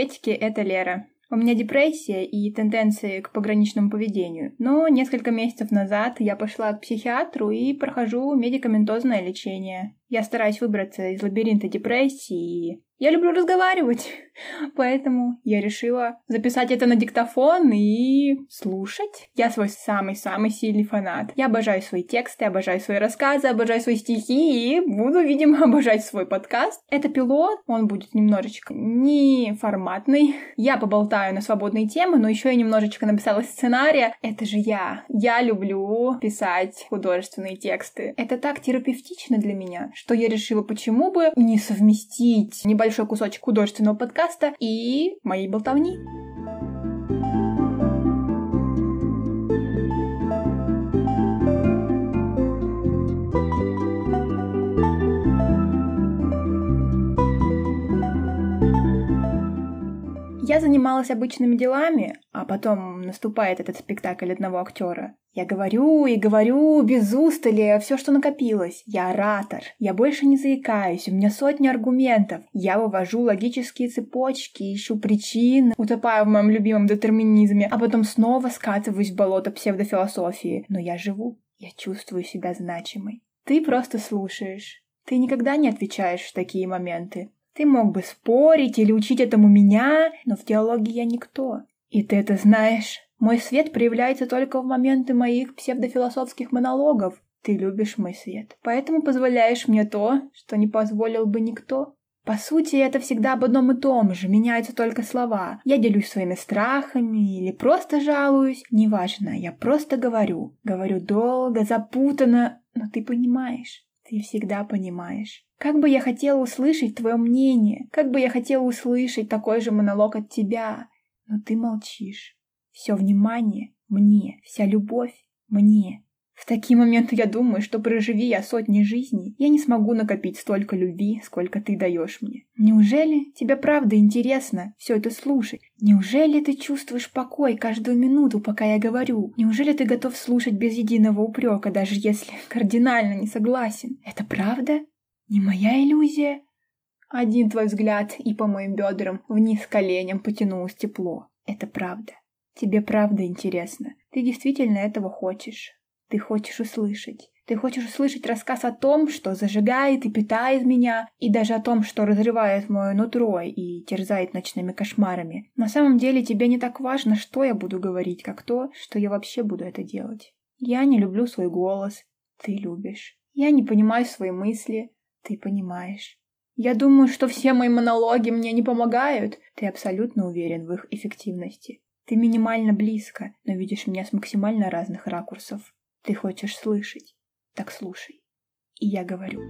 Приветики, это Лера. У меня депрессия и тенденции к пограничному поведению, но несколько месяцев назад я пошла к психиатру и прохожу медикаментозное лечение. Я стараюсь выбраться из лабиринта депрессии и я люблю разговаривать, поэтому я решила записать это на диктофон и слушать. Я свой самый-самый сильный фанат. Я обожаю свои тексты, обожаю свои рассказы, обожаю свои стихи и буду, видимо, обожать свой подкаст. Это пилот, он будет немножечко неформатный. Я поболтаю на свободные темы, но еще я немножечко написала сценария. Это же я. Я люблю писать художественные тексты. Это так терапевтично для меня, что я решила, почему бы не совместить небольшой небольшой кусочек художественного подкаста и моей болтовни. Я занималась обычными делами, а потом наступает этот спектакль одного актера. Я говорю и говорю без устали все, что накопилось. Я оратор. Я больше не заикаюсь. У меня сотни аргументов. Я вывожу логические цепочки, ищу причины, утопаю в моем любимом детерминизме, а потом снова скатываюсь в болото псевдофилософии. Но я живу. Я чувствую себя значимой. Ты просто слушаешь. Ты никогда не отвечаешь в такие моменты. Ты мог бы спорить или учить этому меня, но в диалоге я никто. И ты это знаешь. Мой свет проявляется только в моменты моих псевдофилософских монологов. Ты любишь мой свет, поэтому позволяешь мне то, что не позволил бы никто. По сути, это всегда об одном и том же, меняются только слова. Я делюсь своими страхами или просто жалуюсь, неважно, я просто говорю. Говорю долго, запутанно, но ты понимаешь. Ты всегда понимаешь. Как бы я хотела услышать твое мнение, как бы я хотела услышать такой же монолог от тебя, но ты молчишь. Все внимание мне, вся любовь мне. В такие моменты я думаю, что проживи я сотни жизней, я не смогу накопить столько любви, сколько ты даешь мне. Неужели тебе правда интересно все это слушать? Неужели ты чувствуешь покой каждую минуту, пока я говорю? Неужели ты готов слушать без единого упрека, даже если кардинально не согласен? Это правда? Не моя иллюзия? Один твой взгляд, и по моим бедрам вниз коленям потянулось тепло. Это правда. Тебе правда интересно. Ты действительно этого хочешь. Ты хочешь услышать. Ты хочешь услышать рассказ о том, что зажигает и питает меня, и даже о том, что разрывает мое нутро и терзает ночными кошмарами. На самом деле тебе не так важно, что я буду говорить, как то, что я вообще буду это делать. Я не люблю свой голос. Ты любишь. Я не понимаю свои мысли. Ты понимаешь. Я думаю, что все мои монологи мне не помогают. Ты абсолютно уверен в их эффективности. Ты минимально близко, но видишь меня с максимально разных ракурсов. Ты хочешь слышать, так слушай. И я говорю.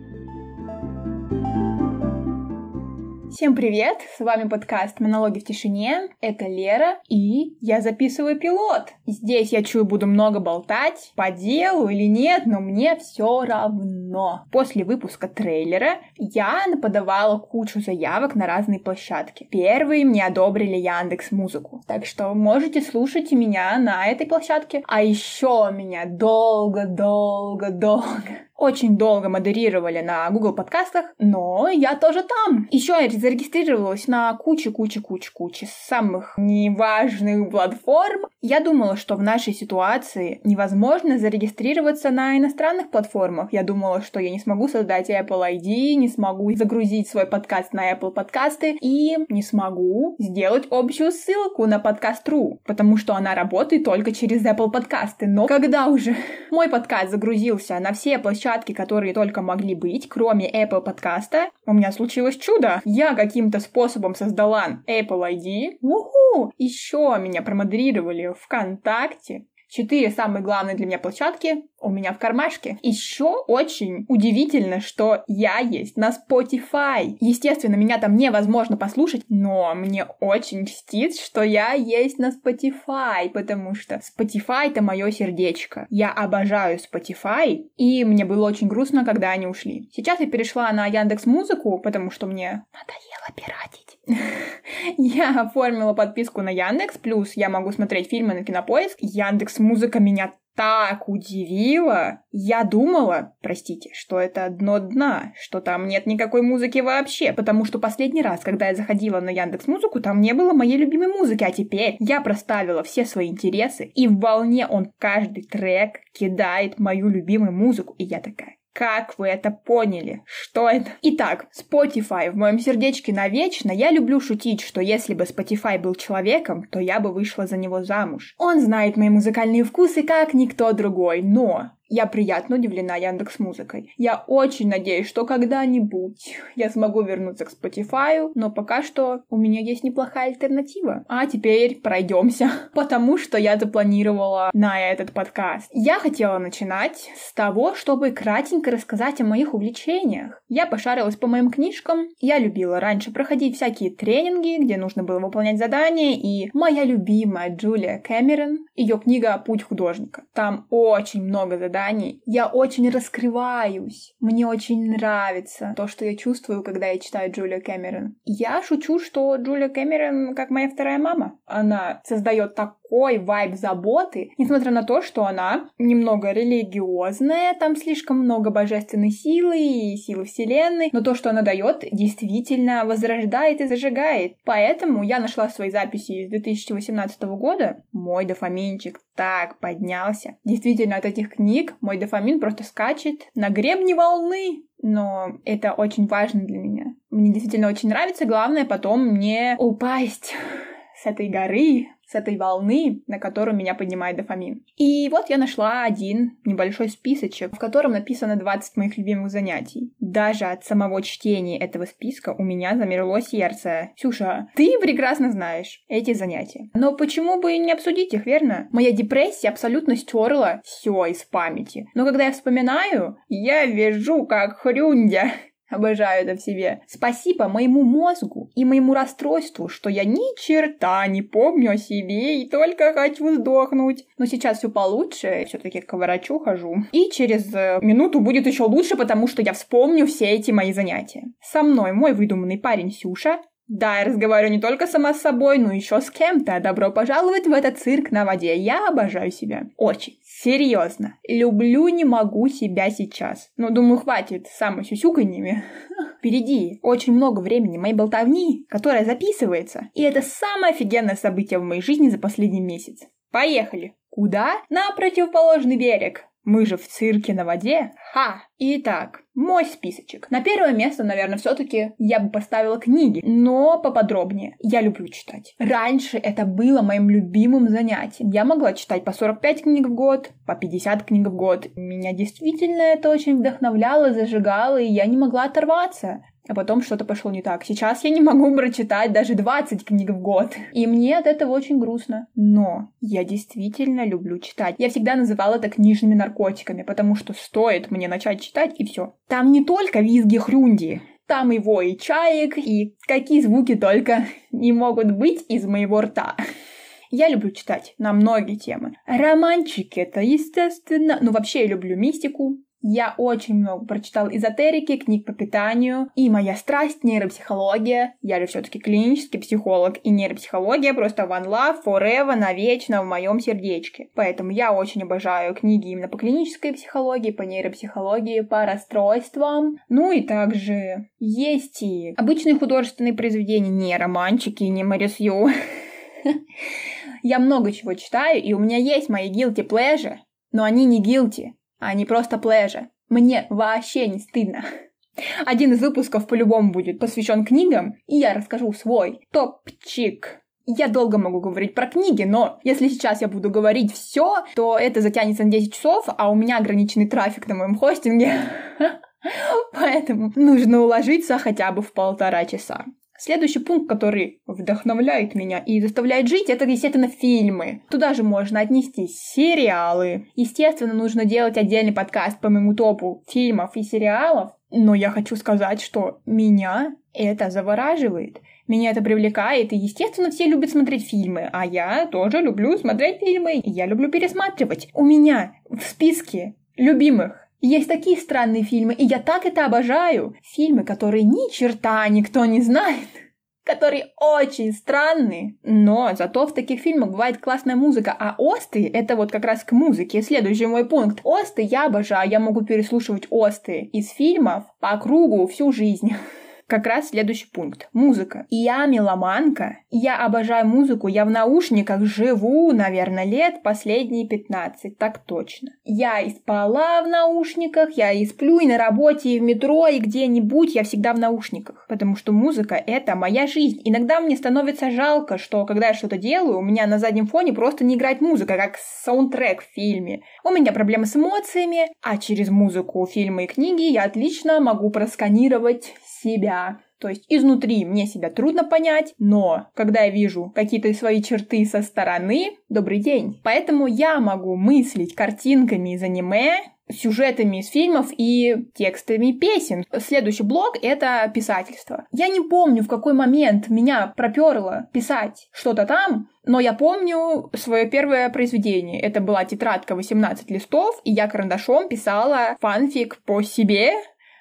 Всем привет! С вами подкаст «Монологи в тишине». Это Лера, и я записываю пилот. Здесь я чую, буду много болтать, по делу или нет, но мне все равно. После выпуска трейлера я наподавала кучу заявок на разные площадки. Первые мне одобрили Яндекс Музыку, так что можете слушать меня на этой площадке. А еще меня долго-долго-долго очень долго модерировали на Google подкастах, но я тоже там. Еще я зарегистрировалась на кучу-кучу-кучу-кучу самых неважных платформ. Я думала, что в нашей ситуации невозможно зарегистрироваться на иностранных платформах. Я думала, что я не смогу создать Apple ID, не смогу загрузить свой подкаст на Apple подкасты и не смогу сделать общую ссылку на подкаст.ру, потому что она работает только через Apple подкасты. Но когда уже мой подкаст загрузился на все площадки площадки, которые только могли быть, кроме Apple подкаста, у меня случилось чудо. Я каким-то способом создала Apple ID. Уху! Еще меня промодрировали ВКонтакте. Четыре самые главные для меня площадки у меня в кармашке. Еще очень удивительно, что я есть на Spotify. Естественно, меня там невозможно послушать, но мне очень чтит, что я есть на Spotify, потому что Spotify это мое сердечко. Я обожаю Spotify, и мне было очень грустно, когда они ушли. Сейчас я перешла на Яндекс Музыку, потому что мне надоело пиратить. Я оформила подписку на Яндекс, плюс я могу смотреть фильмы на Кинопоиск. Яндекс Музыка меня так удивило. Я думала, простите, что это дно дна, что там нет никакой музыки вообще, потому что последний раз, когда я заходила на Яндекс Музыку, там не было моей любимой музыки, а теперь я проставила все свои интересы, и в волне он каждый трек кидает мою любимую музыку, и я такая, как вы это поняли? Что это? Итак, Spotify в моем сердечке навечно. Я люблю шутить, что если бы Spotify был человеком, то я бы вышла за него замуж. Он знает мои музыкальные вкусы как никто другой, но я приятно удивлена Яндекс Музыкой. Я очень надеюсь, что когда-нибудь я смогу вернуться к Spotify, но пока что у меня есть неплохая альтернатива. А теперь пройдемся, потому что я запланировала на этот подкаст. Я хотела начинать с того, чтобы кратенько рассказать о моих увлечениях. Я пошарилась по моим книжкам. Я любила раньше проходить всякие тренинги, где нужно было выполнять задания, и моя любимая Джулия Кэмерон, ее книга «Путь художника». Там очень много заданий заданий. Я очень раскрываюсь. Мне очень нравится то, что я чувствую, когда я читаю Джулия Кэмерон. Я шучу, что Джулия Кэмерон как моя вторая мама. Она создает такой вайб заботы, несмотря на то, что она немного религиозная, там слишком много божественной силы и силы вселенной, но то, что она дает, действительно возрождает и зажигает. Поэтому я нашла свои записи из 2018 года. Мой дофаминчик так поднялся. Действительно, от этих книг мой дофамин просто скачет на гребне волны. Но это очень важно для меня. Мне действительно очень нравится. Главное потом не упасть с этой горы, с этой волны, на которую меня поднимает дофамин. И вот я нашла один небольшой списочек, в котором написано 20 моих любимых занятий. Даже от самого чтения этого списка у меня замерло сердце. Сюша, ты прекрасно знаешь эти занятия. Но почему бы не обсудить их, верно? Моя депрессия абсолютно стерла все из памяти. Но когда я вспоминаю, я вижу как хрюндя. Обожаю это в себе. Спасибо моему мозгу и моему расстройству, что я ни черта не помню о себе и только хочу сдохнуть. Но сейчас все получше, все-таки к врачу хожу. И через э, минуту будет еще лучше, потому что я вспомню все эти мои занятия. Со мной мой выдуманный парень Сюша, да, я разговариваю не только сама с собой, но еще с кем-то. Добро пожаловать в этот цирк на воде. Я обожаю себя. Очень. Серьезно. Люблю, не могу себя сейчас. Но думаю, хватит самосюсюканьями. Впереди очень много времени моей болтовни, которая записывается. И это самое офигенное событие в моей жизни за последний месяц. Поехали! Куда? На противоположный берег. Мы же в цирке на воде. Ха! Итак, мой списочек. На первое место, наверное, все-таки я бы поставила книги, но поподробнее. Я люблю читать. Раньше это было моим любимым занятием. Я могла читать по 45 книг в год, по 50 книг в год. Меня действительно это очень вдохновляло, зажигало, и я не могла оторваться а потом что-то пошло не так. Сейчас я не могу прочитать даже 20 книг в год. И мне от этого очень грустно. Но я действительно люблю читать. Я всегда называла это книжными наркотиками, потому что стоит мне начать читать, и все. Там не только визги хрюнди, там и вой чаек, и какие звуки только не могут быть из моего рта. Я люблю читать на многие темы. Романчики это, естественно. Ну, вообще я люблю мистику, я очень много прочитал эзотерики, книг по питанию, и моя страсть — нейропсихология. Я же все-таки клинический психолог, и нейропсихология просто one love, forever, навечно в моем сердечке. Поэтому я очень обожаю книги именно по клинической психологии, по нейропсихологии, по расстройствам. Ну и также есть и обычные художественные произведения, не романчики, не Марисью. Я много чего читаю, и у меня есть мои guilty pleasure, но они не guilty а не просто плежа. Мне вообще не стыдно. Один из выпусков по-любому будет посвящен книгам, и я расскажу свой топчик. Я долго могу говорить про книги, но если сейчас я буду говорить все, то это затянется на 10 часов, а у меня ограниченный трафик на моем хостинге. Поэтому нужно уложиться хотя бы в полтора часа. Следующий пункт, который вдохновляет меня и заставляет жить, это, естественно, фильмы. Туда же можно отнести сериалы. Естественно, нужно делать отдельный подкаст по моему топу фильмов и сериалов. Но я хочу сказать, что меня это завораживает. Меня это привлекает, и, естественно, все любят смотреть фильмы, а я тоже люблю смотреть фильмы, я люблю пересматривать. У меня в списке любимых есть такие странные фильмы, и я так это обожаю. Фильмы, которые ни черта никто не знает. которые очень странные, но зато в таких фильмах бывает классная музыка, а осты — это вот как раз к музыке. Следующий мой пункт. Осты я обожаю, я могу переслушивать осты из фильмов по кругу всю жизнь как раз следующий пункт. Музыка. Я меломанка, я обожаю музыку, я в наушниках живу, наверное, лет последние 15, так точно. Я и спала в наушниках, я и сплю и на работе, и в метро, и где-нибудь, я всегда в наушниках, потому что музыка — это моя жизнь. Иногда мне становится жалко, что когда я что-то делаю, у меня на заднем фоне просто не играет музыка, как саундтрек в фильме. У меня проблемы с эмоциями, а через музыку, фильмы и книги я отлично могу просканировать себя. То есть изнутри мне себя трудно понять, но когда я вижу какие-то свои черты со стороны, добрый день. Поэтому я могу мыслить картинками из аниме, сюжетами из фильмов и текстами песен. Следующий блок — это писательство. Я не помню, в какой момент меня проперло писать что-то там, но я помню свое первое произведение. Это была тетрадка 18 листов, и я карандашом писала фанфик по себе,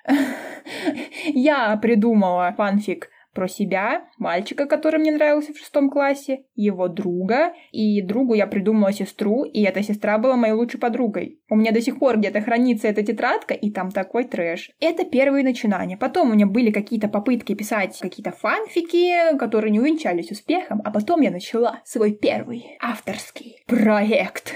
Я придумала фанфик про себя, мальчика, который мне нравился в шестом классе, его друга, и другу я придумала сестру, и эта сестра была моей лучшей подругой. У меня до сих пор где-то хранится эта тетрадка, и там такой трэш. Это первые начинания. Потом у меня были какие-то попытки писать какие-то фанфики, которые не увенчались успехом, а потом я начала свой первый авторский проект.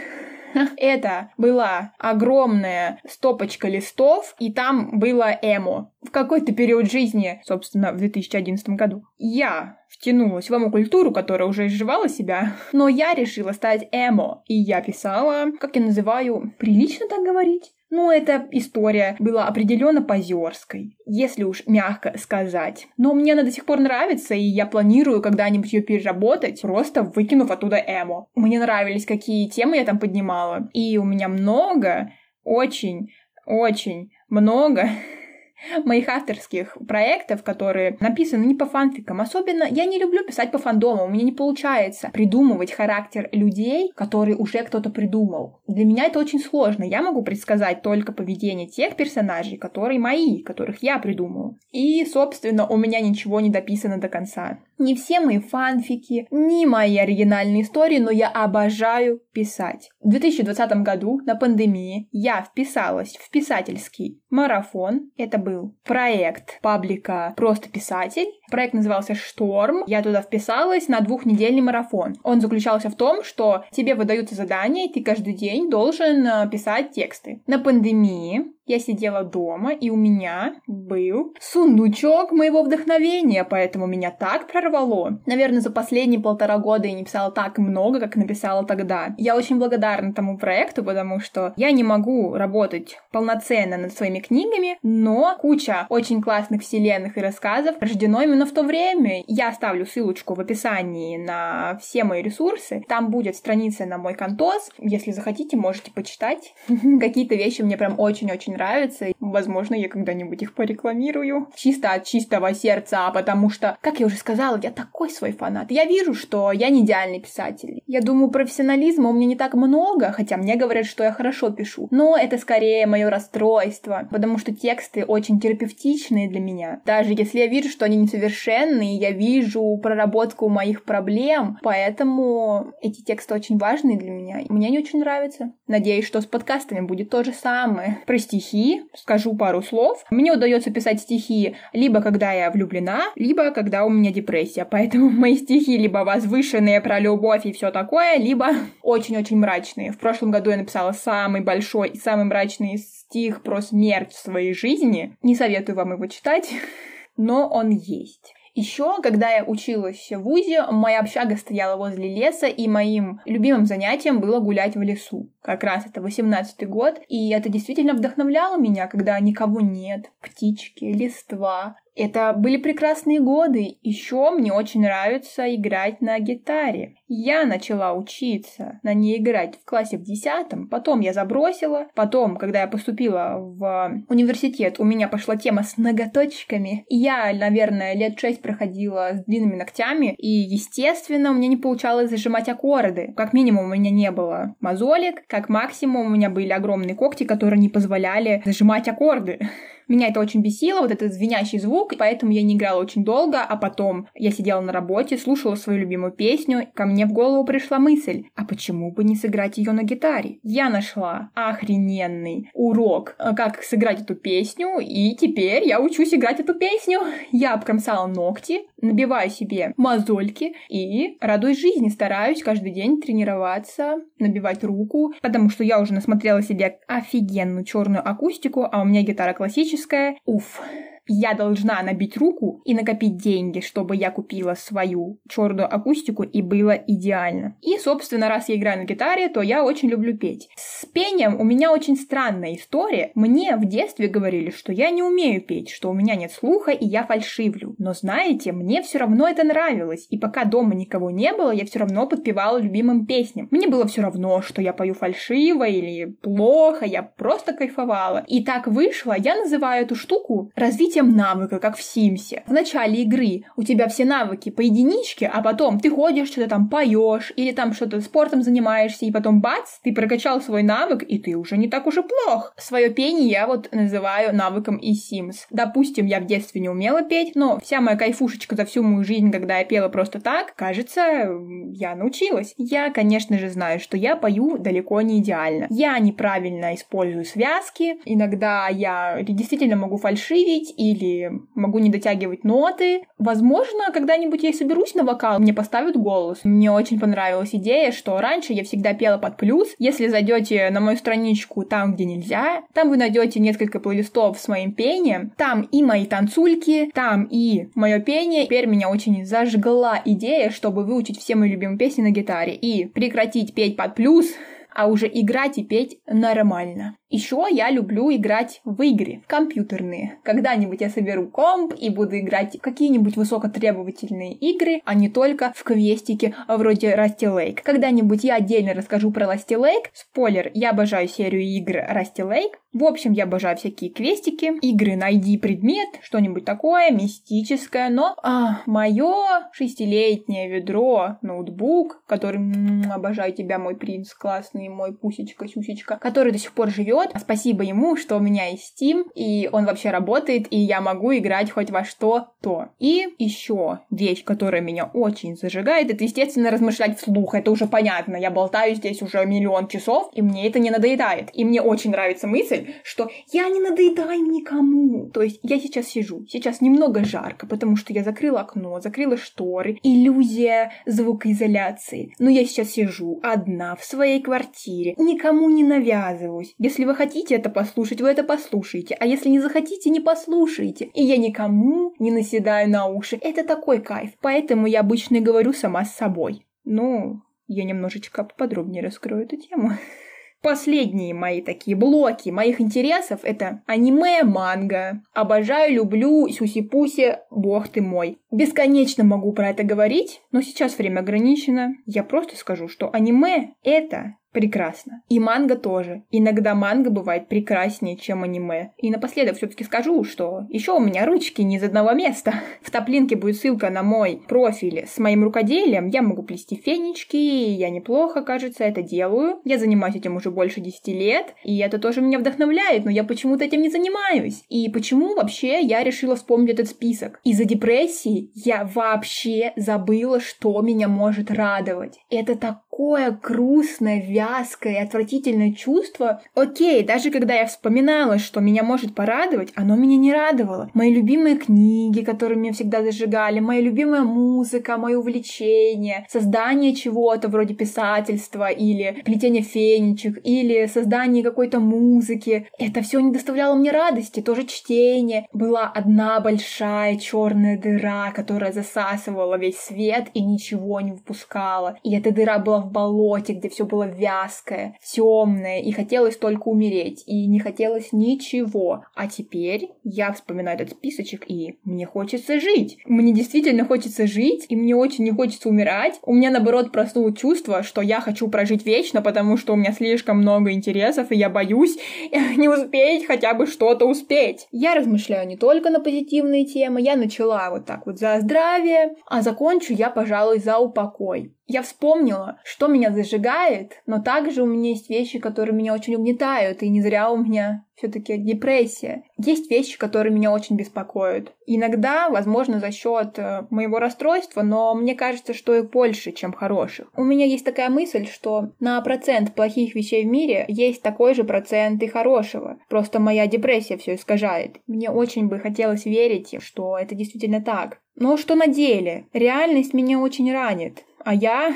Это была огромная стопочка листов, и там было эмо. В какой-то период жизни, собственно, в 2011 году, я втянулась в эмо-культуру, которая уже изживала себя, но я решила стать эмо. И я писала, как я называю, прилично так говорить? Ну, эта история была определенно позерской, если уж мягко сказать. Но мне она до сих пор нравится, и я планирую когда-нибудь ее переработать, просто выкинув оттуда эмо. Мне нравились, какие темы я там поднимала. И у меня много, очень, очень много моих авторских проектов, которые написаны не по фанфикам. Особенно я не люблю писать по фандому, у меня не получается придумывать характер людей, которые уже кто-то придумал. Для меня это очень сложно. Я могу предсказать только поведение тех персонажей, которые мои, которых я придумала. И, собственно, у меня ничего не дописано до конца. Не все мои фанфики, не мои оригинальные истории, но я обожаю писать. В 2020 году на пандемии я вписалась в писательский марафон. Это был проект паблика «Просто писатель». Проект назывался «Шторм». Я туда вписалась на двухнедельный марафон. Он заключался в том, что тебе выдаются задания, и ты каждый день должен э, писать тексты. На пандемии я сидела дома, и у меня был сундучок моего вдохновения, поэтому меня так прорвало. Наверное, за последние полтора года я не писала так много, как написала тогда. Я очень благодарна тому проекту, потому что я не могу работать полноценно над своими книгами, но куча очень классных вселенных и рассказов рождено именно в то время. Я оставлю ссылочку в описании на все мои ресурсы. Там будет страница на мой контоз. Если захотите, можете почитать. Какие-то вещи мне прям очень-очень очень нравятся. Возможно, я когда-нибудь их порекламирую. Чисто от чистого сердца, потому что, как я уже сказала, я такой свой фанат. Я вижу, что я не идеальный писатель. Я думаю, профессионализма у меня не так много, хотя мне говорят, что я хорошо пишу. Но это скорее мое расстройство, потому что тексты очень терапевтичные для меня. Даже если я вижу, что они несовершенные, я вижу проработку моих проблем, поэтому эти тексты очень важные для меня. И мне они очень нравятся. Надеюсь, что с подкастами будет то же самое. Прости, стихи, скажу пару слов. Мне удается писать стихи либо когда я влюблена, либо когда у меня депрессия. Поэтому мои стихи либо возвышенные про любовь и все такое, либо очень-очень мрачные. В прошлом году я написала самый большой и самый мрачный стих про смерть в своей жизни. Не советую вам его читать, но он есть. Еще, когда я училась в ВУЗе, моя общага стояла возле леса, и моим любимым занятием было гулять в лесу. Как раз это 18-й год, и это действительно вдохновляло меня, когда никого нет, птички, листва, это были прекрасные годы. Еще мне очень нравится играть на гитаре. Я начала учиться на ней играть в классе в десятом, потом я забросила, потом, когда я поступила в университет, у меня пошла тема с ноготочками. Я, наверное, лет шесть проходила с длинными ногтями, и, естественно, у меня не получалось зажимать аккорды. Как минимум, у меня не было мозолик, как максимум, у меня были огромные когти, которые не позволяли зажимать аккорды. Меня это очень бесило, вот этот звенящий звук, поэтому я не играла очень долго, а потом я сидела на работе, слушала свою любимую песню, ко мне в голову пришла мысль, а почему бы не сыграть ее на гитаре? Я нашла охрененный урок, э, как сыграть эту песню, и теперь я учусь играть эту песню. Я обкромсала ногти, набиваю себе мозольки и радуюсь жизни, стараюсь каждый день тренироваться, набивать руку, потому что я уже насмотрела себе офигенную черную акустику, а у меня гитара классическая. Уф, я должна набить руку и накопить деньги, чтобы я купила свою черную акустику и было идеально. И, собственно, раз я играю на гитаре, то я очень люблю петь. С пением у меня очень странная история. Мне в детстве говорили, что я не умею петь, что у меня нет слуха и я фальшивлю. Но знаете, мне все равно это нравилось. И пока дома никого не было, я все равно подпевала любимым песням. Мне было все равно, что я пою фальшиво или плохо, я просто кайфовала. И так вышло, я называю эту штуку развитие развитием навыка, как в Симсе. В начале игры у тебя все навыки по единичке, а потом ты ходишь, что-то там поешь, или там что-то спортом занимаешься, и потом бац, ты прокачал свой навык, и ты уже не так уж и плох. Свое пение я вот называю навыком из Sims. Допустим, я в детстве не умела петь, но вся моя кайфушечка за всю мою жизнь, когда я пела просто так, кажется, я научилась. Я, конечно же, знаю, что я пою далеко не идеально. Я неправильно использую связки, иногда я действительно могу фальшивить, или могу не дотягивать ноты. Возможно, когда-нибудь я соберусь на вокал, мне поставят голос. Мне очень понравилась идея, что раньше я всегда пела под плюс. Если зайдете на мою страничку там, где нельзя, там вы найдете несколько плейлистов с моим пением. Там и мои танцульки, там и мое пение. Теперь меня очень зажгла идея, чтобы выучить все мои любимые песни на гитаре и прекратить петь под плюс, а уже играть и петь нормально. Еще я люблю играть в игры, компьютерные. Когда-нибудь я соберу комп и буду играть в какие-нибудь высокотребовательные игры, а не только в квестики вроде Rusty Lake. Когда-нибудь я отдельно расскажу про Rusty Lake. Спойлер, я обожаю серию игр Rusty Lake. В общем, я обожаю всякие квестики, игры «Найди предмет», что-нибудь такое мистическое, но а, мое шестилетнее ведро, ноутбук, который м-м, обожаю тебя, мой принц классный, мой пусечка-сюсечка, который до сих пор живет. Спасибо ему, что у меня есть Steam, и он вообще работает, и я могу играть хоть во что-то. И еще вещь, которая меня очень зажигает, это, естественно, размышлять вслух. Это уже понятно. Я болтаю здесь уже миллион часов, и мне это не надоедает. И мне очень нравится мысль, что я не надоедаю никому. То есть я сейчас сижу, сейчас немного жарко, потому что я закрыла окно, закрыла шторы, иллюзия звукоизоляции. Но я сейчас сижу одна в своей квартире, никому не навязываюсь. Если вы хотите это послушать, вы это послушаете. А если не захотите, не послушайте. И я никому не наседаю на уши. Это такой кайф. Поэтому я обычно говорю сама с собой. Ну, я немножечко подробнее раскрою эту тему. Последние мои такие блоки моих интересов — это аниме, манга. Обожаю, люблю, сюси-пуси, бог ты мой. Бесконечно могу про это говорить, но сейчас время ограничено. Я просто скажу, что аниме — это прекрасно. И манга тоже. Иногда манга бывает прекраснее, чем аниме. И напоследок все-таки скажу, что еще у меня ручки не из одного места. В топлинке будет ссылка на мой профиль с моим рукоделием. Я могу плести фенечки, я неплохо, кажется, это делаю. Я занимаюсь этим уже больше 10 лет, и это тоже меня вдохновляет, но я почему-то этим не занимаюсь. И почему вообще я решила вспомнить этот список? Из-за депрессии я вообще забыла, что меня может радовать. Это такое грустное, вязкое отвратительное чувство. Окей, даже когда я вспоминала, что меня может порадовать, оно меня не радовало. Мои любимые книги, которые меня всегда зажигали, моя любимая музыка, мое увлечение, создание чего-то вроде писательства или плетение фенечек, или создание какой-то музыки. Это все не доставляло мне радости, тоже чтение. Была одна большая черная дыра, которая засасывала весь свет и ничего не выпускала. И эта дыра была в болоте, где все было вязкое вязкое, темное, и хотелось только умереть, и не хотелось ничего. А теперь я вспоминаю этот списочек, и мне хочется жить. Мне действительно хочется жить, и мне очень не хочется умирать. У меня, наоборот, проснулось чувство, что я хочу прожить вечно, потому что у меня слишком много интересов, и я боюсь не успеть хотя бы что-то успеть. Я размышляю не только на позитивные темы, я начала вот так вот за здравие, а закончу я, пожалуй, за упокой. Я вспомнила, что меня зажигает, но также у меня есть вещи, которые меня очень угнетают, и не зря у меня все-таки депрессия. Есть вещи, которые меня очень беспокоят. Иногда, возможно, за счет э, моего расстройства, но мне кажется, что их больше, чем хороших. У меня есть такая мысль, что на процент плохих вещей в мире есть такой же процент и хорошего. Просто моя депрессия все искажает. Мне очень бы хотелось верить, что это действительно так. Но что на деле? Реальность меня очень ранит. А я,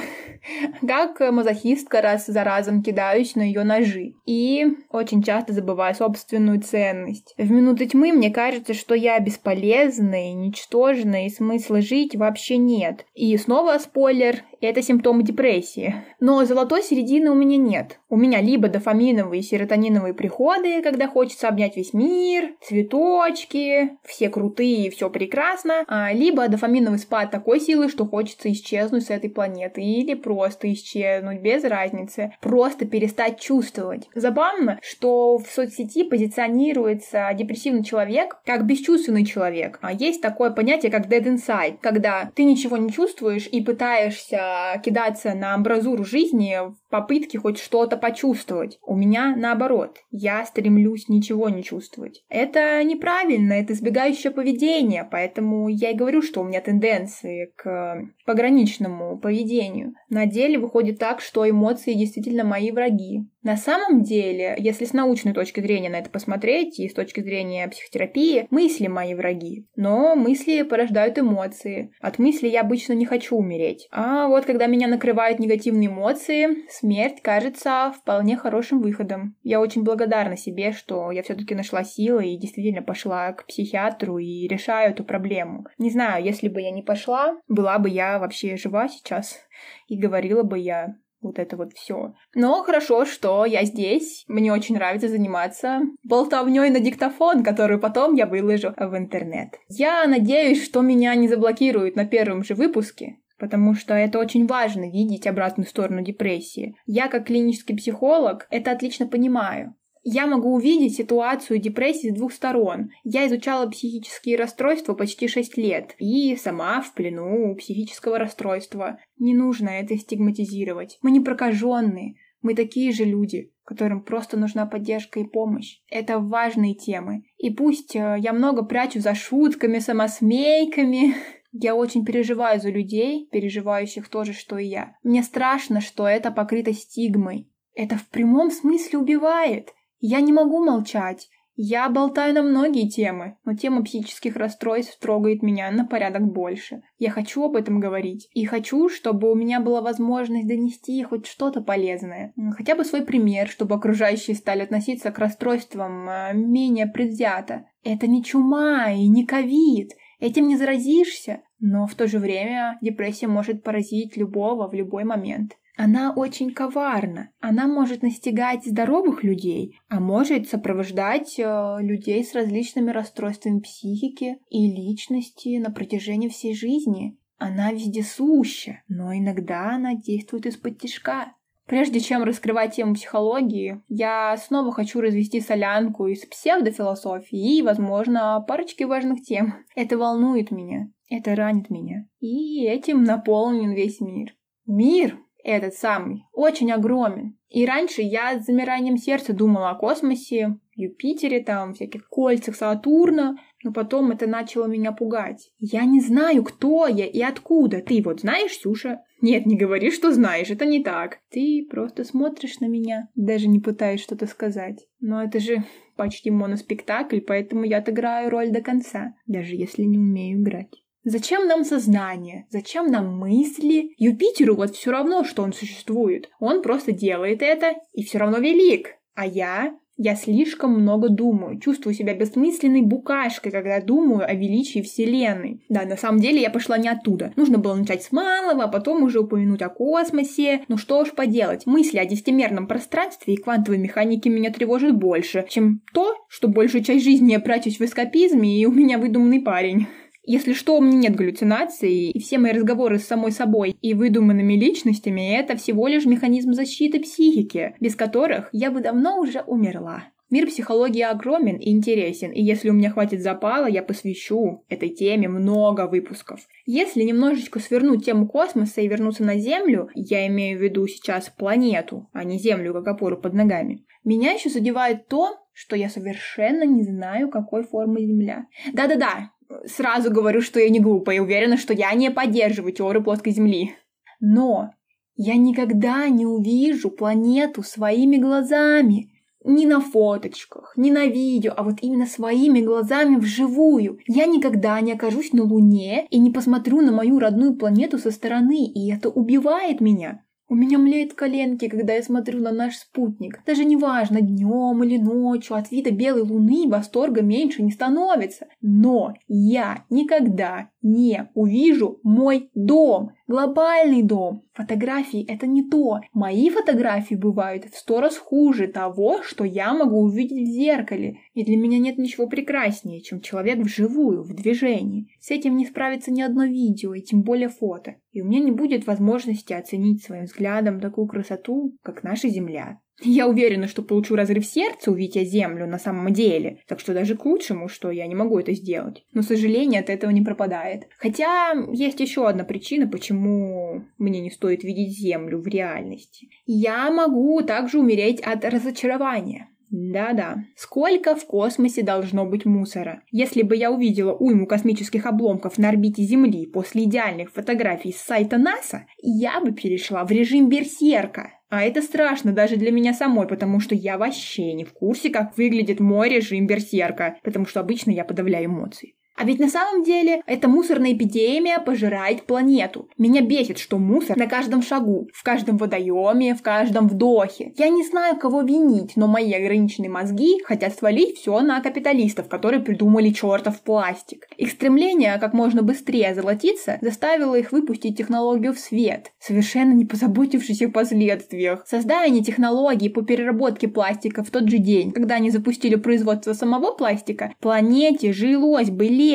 как мазохистка, раз за разом кидаюсь на ее ножи. И очень часто забываю собственную ценность. В минуты тьмы мне кажется, что я бесполезна и ничтожна, и смысла жить вообще нет. И снова спойлер, это симптомы депрессии. Но золотой середины у меня нет. У меня либо дофаминовые и серотониновые приходы, когда хочется обнять весь мир, цветочки, все крутые, все прекрасно, а либо дофаминовый спад такой силы, что хочется исчезнуть с этой планеты или просто исчезнуть, без разницы, просто перестать чувствовать. Забавно, что в соцсети позиционируется депрессивный человек как бесчувственный человек. А есть такое понятие, как dead inside, когда ты ничего не чувствуешь и пытаешься кидаться на амбразуру жизни в попытке хоть что-то почувствовать. У меня наоборот. Я стремлюсь ничего не чувствовать. Это неправильно, это избегающее поведение, поэтому я и говорю, что у меня тенденции к пограничному поведению. На деле выходит так, что эмоции действительно мои враги. На самом деле, если с научной точки зрения на это посмотреть и с точки зрения психотерапии, мысли мои враги. Но мысли порождают эмоции. От мысли я обычно не хочу умереть. А вот когда меня накрывают негативные эмоции, смерть кажется вполне хорошим выходом. Я очень благодарна себе, что я все-таки нашла силы и действительно пошла к психиатру и решаю эту проблему. Не знаю, если бы я не пошла, была бы я вообще жива сейчас и говорила бы я вот это вот все. Но хорошо, что я здесь. Мне очень нравится заниматься болтовней на диктофон, который потом я выложу в интернет. Я надеюсь, что меня не заблокируют на первом же выпуске, потому что это очень важно видеть обратную сторону депрессии. Я как клинический психолог это отлично понимаю я могу увидеть ситуацию депрессии с двух сторон. Я изучала психические расстройства почти 6 лет и сама в плену психического расстройства. Не нужно это стигматизировать. Мы не прокаженные, мы такие же люди, которым просто нужна поддержка и помощь. Это важные темы. И пусть э, я много прячу за шутками, самосмейками, я очень переживаю за людей, переживающих то же, что и я. Мне страшно, что это покрыто стигмой. Это в прямом смысле убивает. Я не могу молчать. Я болтаю на многие темы, но тема психических расстройств трогает меня на порядок больше. Я хочу об этом говорить. И хочу, чтобы у меня была возможность донести хоть что-то полезное. Хотя бы свой пример, чтобы окружающие стали относиться к расстройствам э, менее предвзято. Это не чума и не ковид. Этим не заразишься. Но в то же время депрессия может поразить любого в любой момент. Она очень коварна. Она может настигать здоровых людей, а может сопровождать э, людей с различными расстройствами психики и личности на протяжении всей жизни. Она вездесуща, но иногда она действует из-под тяжка. Прежде чем раскрывать тему психологии, я снова хочу развести солянку из псевдофилософии и, возможно, парочки важных тем. Это волнует меня, это ранит меня. И этим наполнен весь мир. Мир, этот самый, очень огромен. И раньше я с замиранием сердца думала о космосе, Юпитере, там, всяких кольцах Сатурна, но потом это начало меня пугать. Я не знаю, кто я и откуда. Ты вот знаешь, Сюша? Нет, не говори, что знаешь, это не так. Ты просто смотришь на меня, даже не пытаешься что-то сказать. Но это же почти моноспектакль, поэтому я отыграю роль до конца, даже если не умею играть. Зачем нам сознание? Зачем нам мысли? Юпитеру вот все равно, что он существует. Он просто делает это и все равно велик. А я? Я слишком много думаю, чувствую себя бессмысленной букашкой, когда думаю о величии Вселенной. Да, на самом деле я пошла не оттуда. Нужно было начать с малого, а потом уже упомянуть о космосе. Ну что уж поделать, мысли о десятимерном пространстве и квантовой механике меня тревожат больше, чем то, что большую часть жизни я прячусь в эскапизме и у меня выдуманный парень. Если что, у меня нет галлюцинаций, и все мои разговоры с самой собой и выдуманными личностями — это всего лишь механизм защиты психики, без которых я бы давно уже умерла. Мир психологии огромен и интересен, и если у меня хватит запала, я посвящу этой теме много выпусков. Если немножечко свернуть тему космоса и вернуться на Землю, я имею в виду сейчас планету, а не Землю как опору под ногами, меня еще задевает то, что я совершенно не знаю, какой формы Земля. Да-да-да, сразу говорю, что я не глупая и уверена, что я не поддерживаю теорию плоской Земли. Но я никогда не увижу планету своими глазами не на фоточках, не на видео, а вот именно своими глазами вживую. Я никогда не окажусь на Луне и не посмотрю на мою родную планету со стороны, и это убивает меня. У меня млеют коленки, когда я смотрю на наш спутник. Даже неважно, днем или ночью, от вида белой луны восторга меньше не становится. Но я никогда не увижу мой дом, глобальный дом. Фотографии — это не то. Мои фотографии бывают в сто раз хуже того, что я могу увидеть в зеркале. И для меня нет ничего прекраснее, чем человек вживую, в движении. С этим не справится ни одно видео, и тем более фото. И у меня не будет возможности оценить своим взглядом такую красоту, как наша Земля. Я уверена, что получу разрыв сердца, увидя Землю на самом деле, так что даже к лучшему, что я не могу это сделать. Но сожаление от этого не пропадает. Хотя есть еще одна причина, почему мне не стоит видеть Землю в реальности. Я могу также умереть от разочарования. Да-да. Сколько в космосе должно быть мусора? Если бы я увидела уйму космических обломков на орбите Земли после идеальных фотографий с сайта НАСА, я бы перешла в режим берсерка. А это страшно даже для меня самой, потому что я вообще не в курсе, как выглядит мой режим берсерка, потому что обычно я подавляю эмоции. А ведь на самом деле эта мусорная эпидемия пожирает планету. Меня бесит, что мусор на каждом шагу, в каждом водоеме, в каждом вдохе. Я не знаю, кого винить, но мои ограниченные мозги хотят свалить все на капиталистов, которые придумали чертов пластик. Их стремление как можно быстрее золотиться заставило их выпустить технологию в свет, совершенно не позаботившись о последствиях. Создание технологий по переработке пластика в тот же день, когда они запустили производство самого пластика, планете жилось бы легче.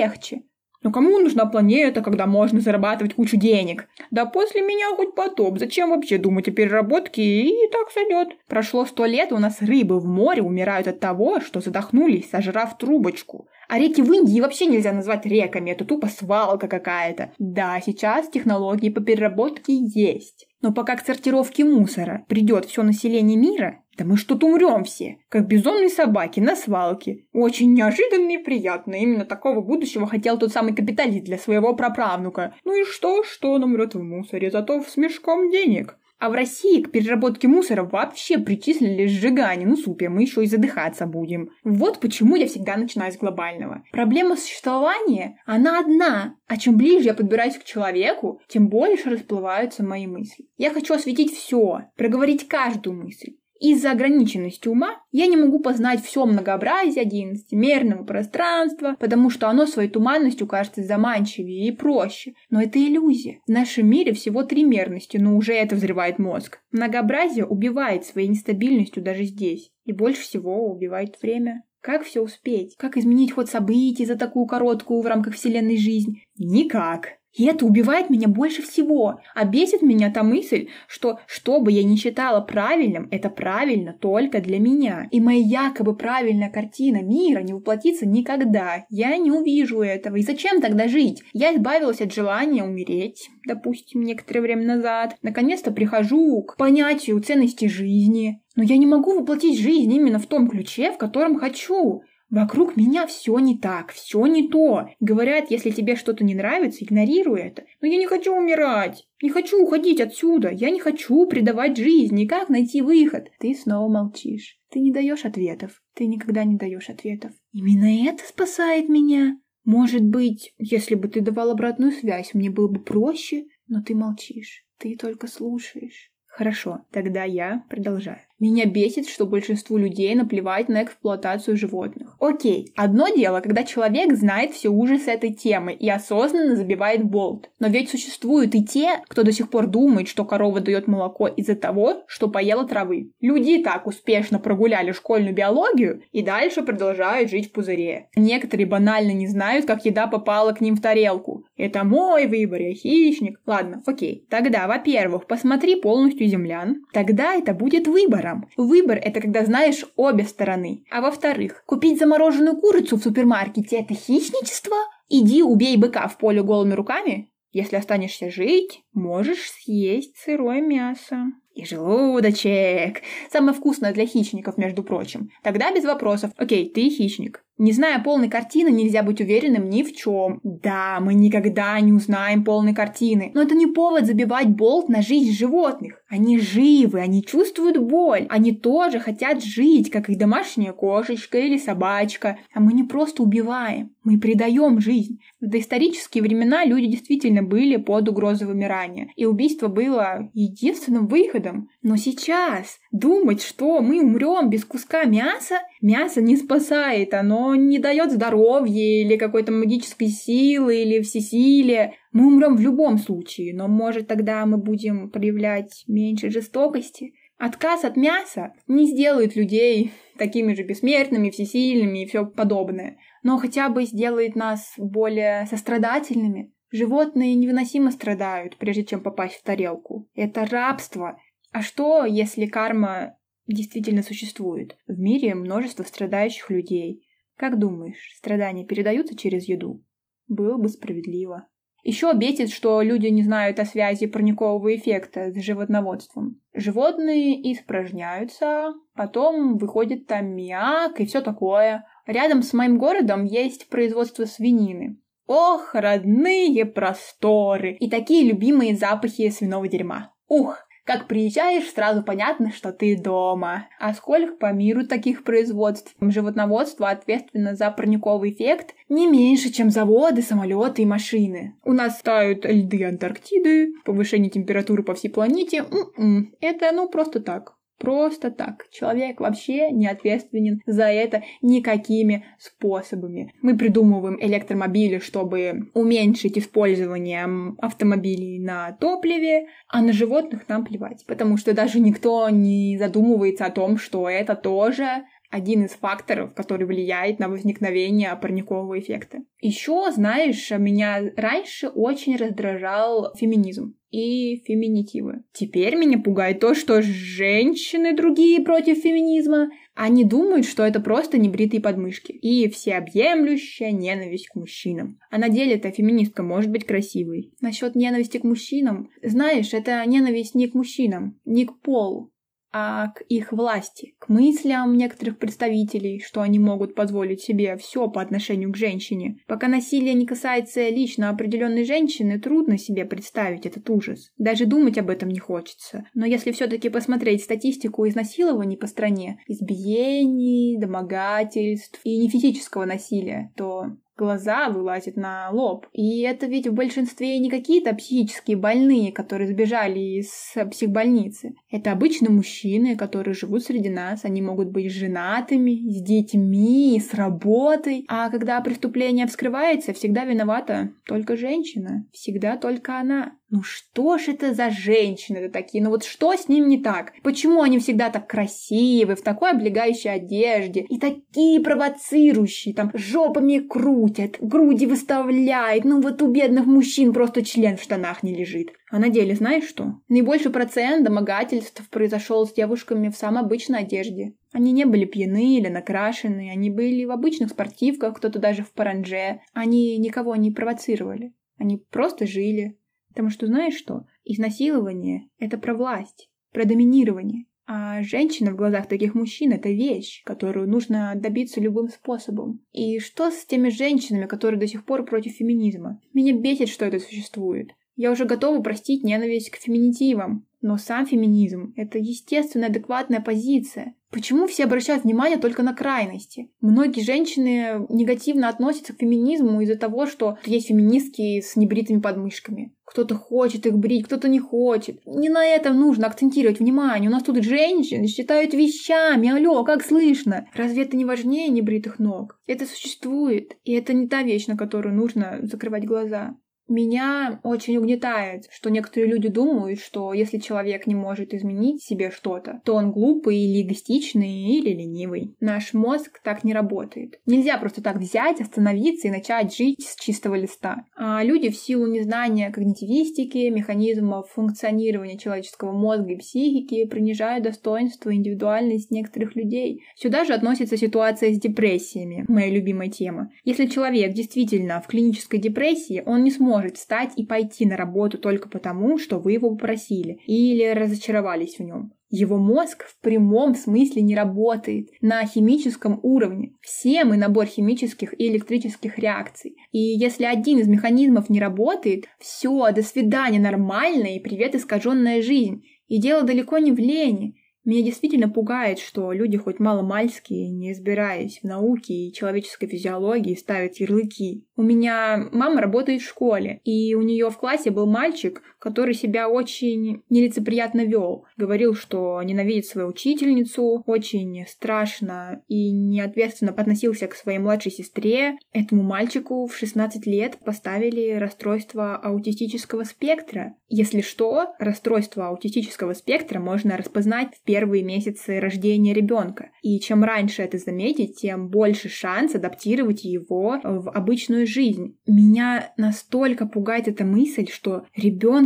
Но кому нужна планета, когда можно зарабатывать кучу денег? Да после меня хоть потоп. Зачем вообще думать о переработке? И так сойдет. Прошло сто лет, у нас рыбы в море умирают от того, что задохнулись, сожрав трубочку. А реки в Индии вообще нельзя назвать реками, это тупо свалка какая-то. Да, сейчас технологии по переработке есть. Но пока к сортировке мусора придет все население мира, да мы что-то умрем все, как безумные собаки на свалке. Очень неожиданно и приятно. Именно такого будущего хотел тот самый капиталист для своего праправнука. Ну и что, что он умрет в мусоре, зато с мешком денег. А в России к переработке мусора вообще причислили сжигание. Ну супер, мы еще и задыхаться будем. Вот почему я всегда начинаю с глобального. Проблема существования, она одна. А чем ближе я подбираюсь к человеку, тем больше расплываются мои мысли. Я хочу осветить все, проговорить каждую мысль. Из-за ограниченности ума я не могу познать все многообразие одиннадцатимерного пространства, потому что оно своей туманностью кажется заманчивее и проще. Но это иллюзия. В нашем мире всего три мерности, но уже это взрывает мозг. Многообразие убивает своей нестабильностью даже здесь. И больше всего убивает время. Как все успеть? Как изменить ход событий за такую короткую в рамках Вселенной жизнь? Никак. И это убивает меня больше всего. А бесит меня та мысль, что что бы я ни считала правильным, это правильно только для меня. И моя якобы правильная картина мира не воплотится никогда. Я не увижу этого. И зачем тогда жить? Я избавилась от желания умереть, допустим, некоторое время назад. Наконец-то прихожу к понятию ценности жизни. Но я не могу воплотить жизнь именно в том ключе, в котором хочу. Вокруг меня все не так, все не то. Говорят, если тебе что-то не нравится, игнорируй это. Но я не хочу умирать. Не хочу уходить отсюда. Я не хочу предавать жизни. Как найти выход? Ты снова молчишь. Ты не даешь ответов. Ты никогда не даешь ответов. Именно это спасает меня. Может быть, если бы ты давал обратную связь, мне было бы проще, но ты молчишь. Ты только слушаешь. Хорошо, тогда я продолжаю. Меня бесит, что большинству людей наплевать на эксплуатацию животных. Окей, одно дело, когда человек знает все ужасы этой темы и осознанно забивает болт. Но ведь существуют и те, кто до сих пор думает, что корова дает молоко из-за того, что поела травы. Люди так успешно прогуляли школьную биологию и дальше продолжают жить в пузыре. Некоторые банально не знают, как еда попала к ним в тарелку. Это мой выбор, я хищник. Ладно, окей. Тогда, во-первых, посмотри полностью землян. Тогда это будет выбором выбором. Выбор – это когда знаешь обе стороны. А во-вторых, купить замороженную курицу в супермаркете – это хищничество? Иди убей быка в поле голыми руками? Если останешься жить, можешь съесть сырое мясо. И желудочек. Самое вкусное для хищников, между прочим. Тогда без вопросов. Окей, ты хищник. Не зная полной картины, нельзя быть уверенным ни в чем. Да, мы никогда не узнаем полной картины, но это не повод забивать болт на жизнь животных. Они живы, они чувствуют боль, они тоже хотят жить, как и домашняя кошечка или собачка. А мы не просто убиваем, мы предаем жизнь. В доисторические времена люди действительно были под угрозой вымирания, и убийство было единственным выходом. Но сейчас думать, что мы умрем без куска мяса, мясо не спасает, оно не дает здоровья или какой-то магической силы или всесилия. Мы умрем в любом случае, но может тогда мы будем проявлять меньше жестокости. Отказ от мяса не сделает людей такими же бессмертными, всесильными и все подобное, но хотя бы сделает нас более сострадательными. Животные невыносимо страдают, прежде чем попасть в тарелку. Это рабство. А что, если карма действительно существует? В мире множество страдающих людей. Как думаешь, страдания передаются через еду? Было бы справедливо. Еще бесит, что люди не знают о связи парникового эффекта с животноводством. Животные испражняются, потом выходит аммиак и все такое. Рядом с моим городом есть производство свинины. Ох, родные просторы! И такие любимые запахи свиного дерьма. Ух, как приезжаешь, сразу понятно, что ты дома. А сколько по миру таких производств? Животноводство ответственно за парниковый эффект не меньше, чем заводы, самолеты и машины. У нас тают льды Антарктиды, повышение температуры по всей планете. М-м, это ну просто так. Просто так. Человек вообще не ответственен за это никакими способами. Мы придумываем электромобили, чтобы уменьшить использование автомобилей на топливе, а на животных нам плевать. Потому что даже никто не задумывается о том, что это тоже один из факторов, который влияет на возникновение парникового эффекта. Еще, знаешь, меня раньше очень раздражал феминизм и феминитивы. Теперь меня пугает то, что женщины другие против феминизма, они думают, что это просто небритые подмышки и всеобъемлющая ненависть к мужчинам. А на деле эта феминистка может быть красивой. Насчет ненависти к мужчинам, знаешь, это ненависть не к мужчинам, не к полу, а к их власти, к мыслям некоторых представителей, что они могут позволить себе все по отношению к женщине. Пока насилие не касается лично определенной женщины, трудно себе представить этот ужас. Даже думать об этом не хочется. Но если все-таки посмотреть статистику изнасилований по стране, избиений, домогательств и не физического насилия, то глаза вылазят на лоб. И это ведь в большинстве не какие-то психические больные, которые сбежали из психбольницы. Это обычно мужчины, которые живут среди нас. Они могут быть женатыми, с детьми, с работой. А когда преступление вскрывается, всегда виновата только женщина. Всегда только она. Ну что ж это за женщины-то такие? Ну вот что с ним не так? Почему они всегда так красивы, в такой облегающей одежде и такие провоцирующие, там жопами крутят, груди выставляют, ну вот у бедных мужчин просто член в штанах не лежит. А на деле знаешь что? Наибольший процент домогательств произошел с девушками в самой обычной одежде. Они не были пьяны или накрашены, они были в обычных спортивках, кто-то даже в паранже. Они никого не провоцировали. Они просто жили, Потому что знаешь что? Изнасилование — это про власть, про доминирование. А женщина в глазах таких мужчин — это вещь, которую нужно добиться любым способом. И что с теми женщинами, которые до сих пор против феминизма? Меня бесит, что это существует. Я уже готова простить ненависть к феминитивам, но сам феминизм — это естественная, адекватная позиция. Почему все обращают внимание только на крайности? Многие женщины негативно относятся к феминизму из-за того, что есть феминистки с небритыми подмышками. Кто-то хочет их брить, кто-то не хочет. Не на этом нужно акцентировать внимание. У нас тут женщин считают вещами. Алло, как слышно? Разве это не важнее небритых ног? Это существует. И это не та вещь, на которую нужно закрывать глаза. Меня очень угнетает, что некоторые люди думают, что если человек не может изменить себе что-то, то он глупый или эгоистичный или ленивый. Наш мозг так не работает. Нельзя просто так взять, остановиться и начать жить с чистого листа. А люди в силу незнания когнитивистики, механизмов функционирования человеческого мозга и психики принижают достоинство и индивидуальность некоторых людей. Сюда же относится ситуация с депрессиями, моя любимая тема. Если человек действительно в клинической депрессии, он не сможет может встать и пойти на работу только потому, что вы его попросили или разочаровались в нем. Его мозг в прямом смысле не работает на химическом уровне. Все мы набор химических и электрических реакций. И если один из механизмов не работает, все, до свидания, нормальная и привет искаженная жизнь. И дело далеко не в лени. Меня действительно пугает, что люди хоть мало-мальские, не избираясь в науке и человеческой физиологии, ставят ярлыки. У меня мама работает в школе, и у нее в классе был мальчик, который себя очень нелицеприятно вел. Говорил, что ненавидит свою учительницу, очень страшно и неответственно относился к своей младшей сестре. Этому мальчику в 16 лет поставили расстройство аутистического спектра. Если что, расстройство аутистического спектра можно распознать в первые месяцы рождения ребенка. И чем раньше это заметить, тем больше шанс адаптировать его в обычную жизнь. Меня настолько пугает эта мысль, что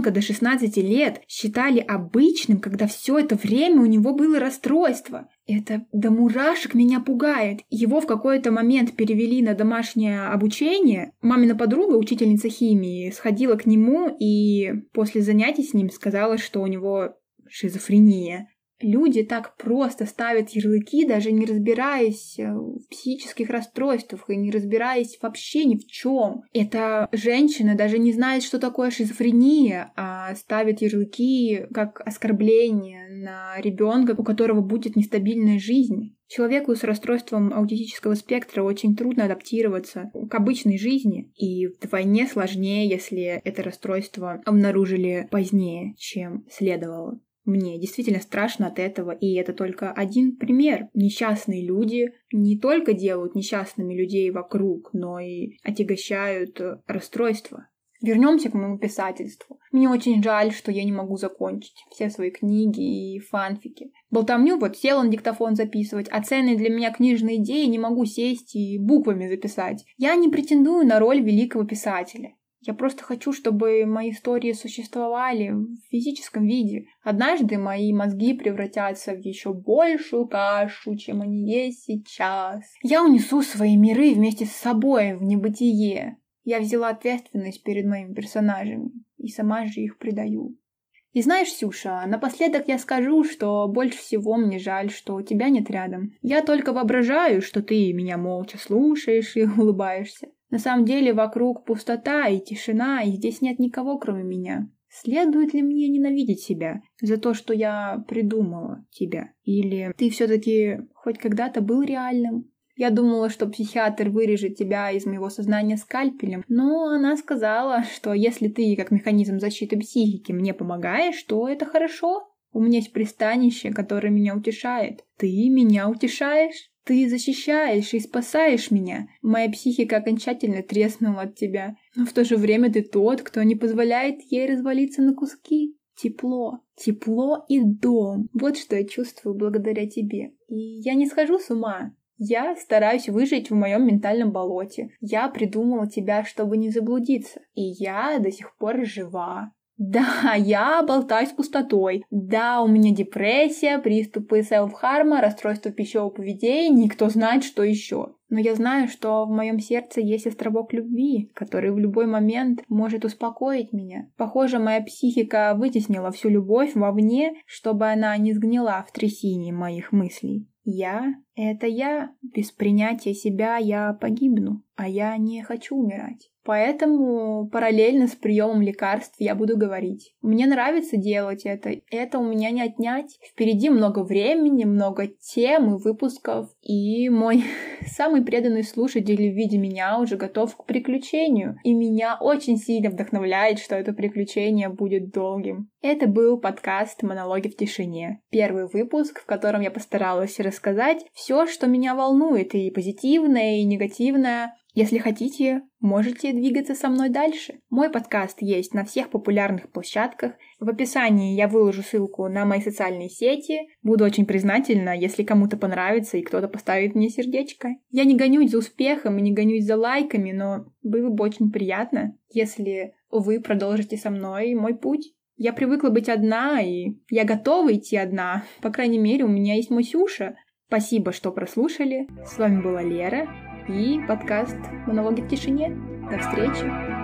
ребенка до 16 лет считали обычным, когда все это время у него было расстройство. Это до мурашек меня пугает. Его в какой-то момент перевели на домашнее обучение. Мамина подруга, учительница химии, сходила к нему и после занятий с ним сказала, что у него шизофрения. Люди так просто ставят ярлыки, даже не разбираясь э, в психических расстройствах и не разбираясь вообще ни в чем. Эта женщина даже не знает, что такое шизофрения, а ставит ярлыки как оскорбление на ребенка, у которого будет нестабильная жизнь. Человеку с расстройством аутистического спектра очень трудно адаптироваться к обычной жизни, и вдвойне сложнее, если это расстройство обнаружили позднее, чем следовало. Мне действительно страшно от этого, и это только один пример. Несчастные люди не только делают несчастными людей вокруг, но и отягощают э, расстройства. Вернемся к моему писательству. Мне очень жаль, что я не могу закончить все свои книги и фанфики. Болтовню вот сел на диктофон записывать, а ценные для меня книжные идеи не могу сесть и буквами записать. Я не претендую на роль великого писателя. Я просто хочу, чтобы мои истории существовали в физическом виде. Однажды мои мозги превратятся в еще большую кашу, чем они есть сейчас. Я унесу свои миры вместе с собой в небытие. Я взяла ответственность перед моими персонажами и сама же их предаю. И знаешь, Сюша, напоследок я скажу, что больше всего мне жаль, что тебя нет рядом. Я только воображаю, что ты меня молча слушаешь и улыбаешься. На самом деле вокруг пустота и тишина, и здесь нет никого, кроме меня. Следует ли мне ненавидеть себя за то, что я придумала тебя? Или ты все-таки хоть когда-то был реальным? Я думала, что психиатр вырежет тебя из моего сознания скальпелем, но она сказала, что если ты как механизм защиты психики мне помогаешь, то это хорошо. У меня есть пристанище, которое меня утешает. Ты меня утешаешь? Ты защищаешь и спасаешь меня. Моя психика окончательно треснула от тебя. Но в то же время ты тот, кто не позволяет ей развалиться на куски. Тепло. Тепло и дом. Вот что я чувствую благодаря тебе. И я не схожу с ума. Я стараюсь выжить в моем ментальном болоте. Я придумала тебя, чтобы не заблудиться. И я до сих пор жива. Да, я болтаюсь пустотой. Да, у меня депрессия, приступы селф-харма, расстройство пищевого поведения, никто знает, что еще. Но я знаю, что в моем сердце есть островок любви, который в любой момент может успокоить меня. Похоже, моя психика вытеснила всю любовь вовне, чтобы она не сгнила в трясине моих мыслей. Я — это я. Без принятия себя я погибну, а я не хочу умирать. Поэтому параллельно с приемом лекарств я буду говорить. Мне нравится делать это, это у меня не отнять. Впереди много времени, много тем и выпусков, и мой самый преданный слушатель в виде меня уже готов к приключению. И меня очень сильно вдохновляет, что это приключение будет долгим. Это был подкаст «Монологи в тишине». Первый выпуск, в котором я постаралась рассказать все, что меня волнует, и позитивное, и негативное, Если хотите, можете двигаться со мной дальше. Мой подкаст есть на всех популярных площадках. В описании я выложу ссылку на мои социальные сети. Буду очень признательна, если кому-то понравится и кто-то поставит мне сердечко. Я не гонюсь за успехом и не гонюсь за лайками, но было бы очень приятно, если вы продолжите со мной мой путь. Я привыкла быть одна, и я готова идти одна. По крайней мере, у меня есть Мусюша. Спасибо, что прослушали. С вами была Лера и подкаст «Монологи в тишине». До встречи!